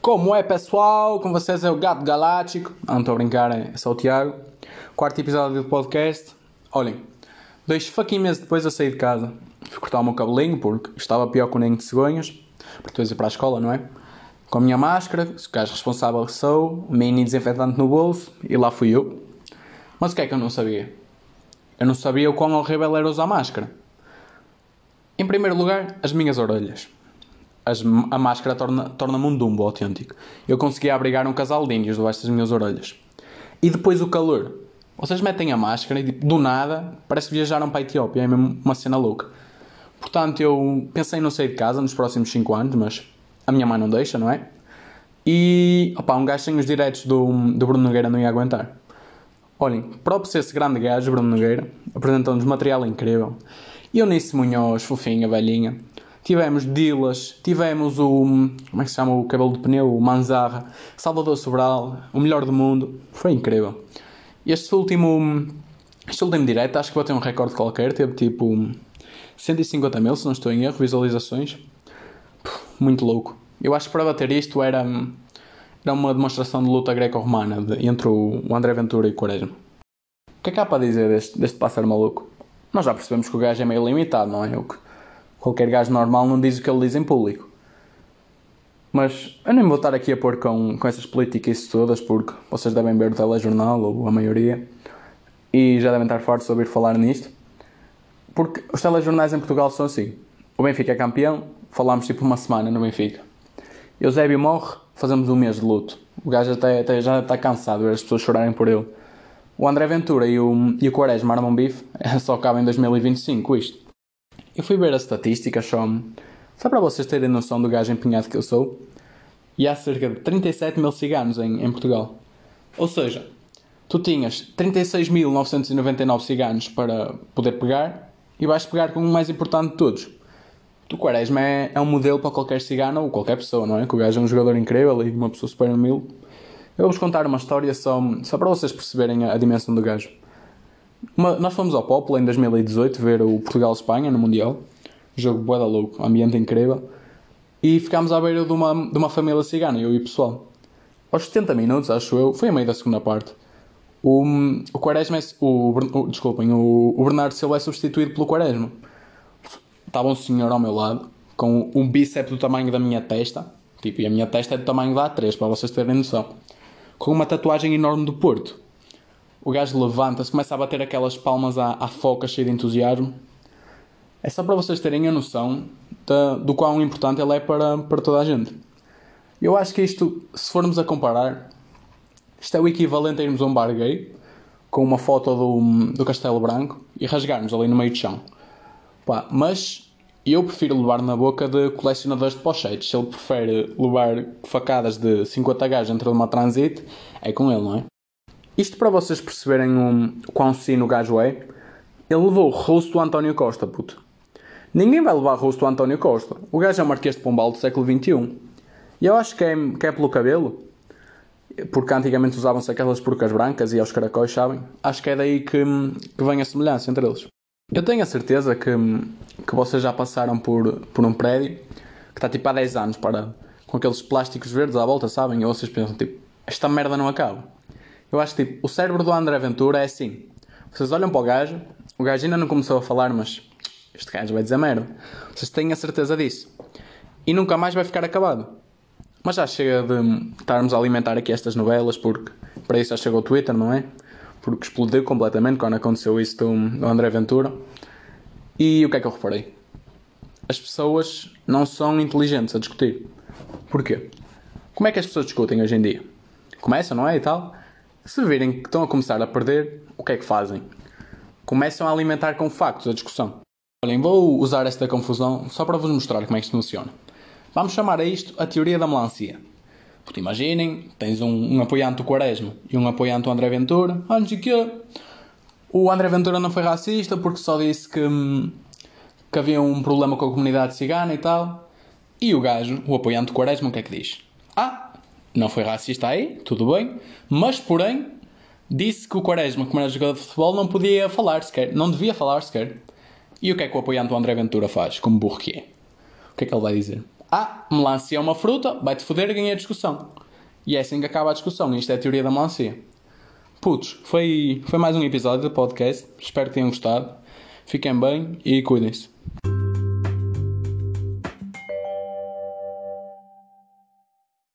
Como é pessoal? Com vocês é o Gato Galáctico. Ah, não estou a brincar, é só o Tiago. Quarto episódio do podcast. Olhem, dois fucking meses depois eu saí de casa. Fui cortar o meu cabelinho porque estava pior que o ninho de cegonhas. Porque estou a para a escola, não é? Com a minha máscara, o gajo responsável sou, mini desinfetante no bolso e lá fui eu. Mas o que é que eu não sabia? Eu não sabia o quão horrível era usar máscara. Em primeiro lugar, as minhas orelhas as, a máscara torna-me torna um dumbo autêntico. Eu conseguia abrigar um casal de índios debaixo das minhas orelhas. E depois o calor. Vocês metem a máscara e tipo, do nada parece que viajaram para a Etiópia. É mesmo uma cena louca. Portanto, eu pensei em não sair de casa nos próximos 5 anos, mas a minha mãe não deixa, não é? E opa, um gajo sem os direitos do, do Bruno Nogueira não ia aguentar. Olhem, próprio esse grande gajo, Bruno Nogueira, apresentou-nos material incrível. E eu Eunice Munhoz, fofinha, velhinha, Tivemos Dilas, tivemos o. Como é que se chama o cabelo de pneu? O Manzarra, Salvador Sobral, o melhor do mundo. Foi incrível. Este último. Este último direto acho que ter um recorde qualquer. Teve tipo 150 mil, se não estou em erro, visualizações. Muito louco. Eu acho que para bater isto era, era uma demonstração de luta greco-romana entre o André Ventura e o Quaresma. O que é que há para dizer deste, deste pássaro maluco? Nós já percebemos que o gajo é meio limitado, não é? O que, Qualquer gajo normal não diz o que ele diz em público. Mas eu nem vou estar aqui a pôr com, com essas políticas todas, porque vocês devem ver o telejornal, ou a maioria, e já devem estar fartos de ouvir falar nisto. Porque os telejornais em Portugal são assim. O Benfica é campeão, falamos tipo uma semana no Benfica. Eusébio morre, fazemos um mês de luto. O gajo até, até já está cansado de ver as pessoas chorarem por ele. O André Ventura e o, e o Quaresma armam bife, só acaba em 2025 isto. Eu fui ver as estatísticas só, só para vocês terem noção do gajo empenhado que eu sou. E há cerca de 37 mil ciganos em, em Portugal. Ou seja, tu tinhas 36.999 ciganos para poder pegar e vais pegar com o mais importante de todos. O Quaresma é, é um modelo para qualquer cigano ou qualquer pessoa, não é? Que o gajo é um jogador incrível e uma pessoa super humilde. Eu vou-vos contar uma história só, só para vocês perceberem a, a dimensão do gajo. Uma, nós fomos ao Popula em 2018 ver o Portugal-Espanha no Mundial. Jogo boa louco, ambiente incrível. E ficámos à beira de uma, de uma família cigana, eu e o pessoal. Aos 70 minutos, acho eu, foi a meio da segunda parte. O, o Quaresma é, o, o, desculpem, o, o Bernardo Silva é substituído pelo Quaresma. Estava um senhor ao meu lado, com um bíceps do tamanho da minha testa. Tipo, e a minha testa é do tamanho da A3, para vocês terem noção. Com uma tatuagem enorme do Porto o gajo levanta-se, começa a bater aquelas palmas à, à foca cheio de entusiasmo. É só para vocês terem a noção de, do quão importante ele é para, para toda a gente. Eu acho que isto, se formos a comparar, isto é o equivalente a irmos a um bar gay com uma foto do, do Castelo Branco e rasgarmos ali no meio de chão. Pá, mas eu prefiro levar na boca de colecionadores de pochetes. Se ele prefere levar facadas de 50 gajos dentro de uma transit, é com ele, não é? Isto para vocês perceberem um, quão sino o gajo é, ele levou o rosto do António Costa, puto. Ninguém vai levar o rosto do António Costa. O gajo é o Marquês de Pombal do século XXI. E eu acho que é, que é pelo cabelo, porque antigamente usavam-se aquelas porcas brancas e aos caracóis, sabem? Acho que é daí que, que vem a semelhança entre eles. Eu tenho a certeza que, que vocês já passaram por, por um prédio que está tipo há 10 anos para, com aqueles plásticos verdes à volta, sabem? E vocês pensam tipo, esta merda não acaba. Eu acho que tipo, o cérebro do André Ventura é assim. Vocês olham para o gajo, o gajo ainda não começou a falar, mas este gajo vai dizer merda. Vocês têm a certeza disso. E nunca mais vai ficar acabado. Mas já chega de estarmos a alimentar aqui estas novelas, porque para isso já chegou o Twitter, não é? Porque explodiu completamente quando aconteceu isso do, André Ventura. E o que é que eu reparei? As pessoas não são inteligentes a discutir. Porquê? Como é que as pessoas discutem hoje em dia? Começam, não é? E tal. Se virem que estão a começar a perder, o que é que fazem? Começam a alimentar com factos a discussão. Olhem, vou usar esta confusão só para vos mostrar como é que isto funciona. Vamos chamar a isto a teoria da melancia. Porque imaginem, tens um, um apoiante do Quaresma e um apoiante do André Ventura. Não sei que O André Ventura não foi racista porque só disse que, que havia um problema com a comunidade cigana e tal. E o gajo, o apoiante do Quaresma, o que é que diz? Ah, não foi racista aí, tudo bem, mas porém disse que o Quaresma, como era jogador de futebol, não podia falar sequer, não devia falar sequer. E o que é que o apoiante do André Ventura faz, como burro que é? O que é que ele vai dizer? Ah, melancia é uma fruta, vai-te foder ganhei a discussão. E é assim que acaba a discussão. Isto é a teoria da melancia. Putos, foi, foi mais um episódio do podcast. Espero que tenham gostado. Fiquem bem e cuidem-se.